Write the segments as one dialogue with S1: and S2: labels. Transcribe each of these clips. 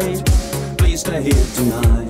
S1: tonight. Please stay here tonight.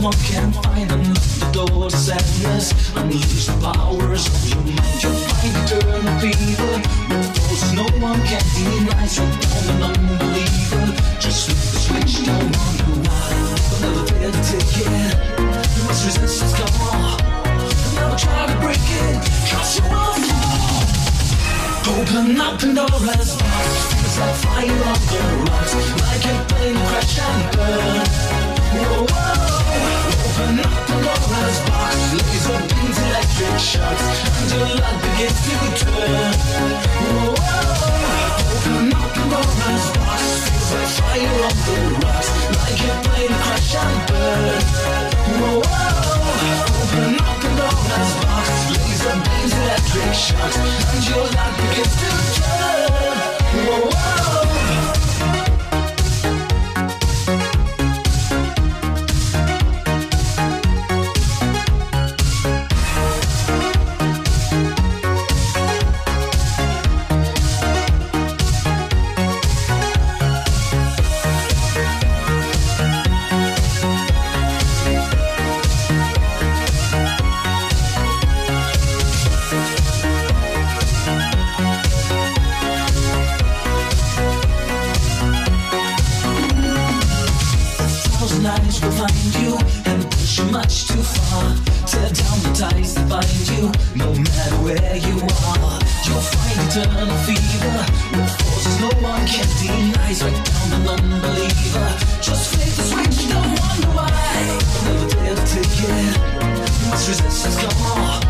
S1: one can find and the door to sadness. Unleash the powers of your mind. You'll turn eternal fever. No force, no one can deny. So I'm an unbeliever. Just flip the switch, don't wonder why. But never fear to take it. You must resist this. Never try to break it. Trust your will. Open up and door And your life begins to eyes right down an unbeliever. Just flip the switch, don't wonder why. Never dare to get much resistance's gone.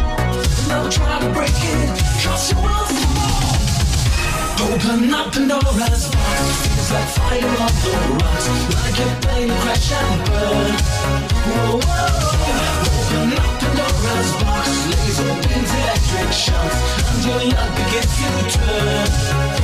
S1: Never try to break it, cause you will fall. Open up Pandora's box. Feels like fire on the rocks. Like a plane crash and burn. Whoa, whoa. Open up Pandora's box. Laser beams, electric shots, And your luck begins to turn.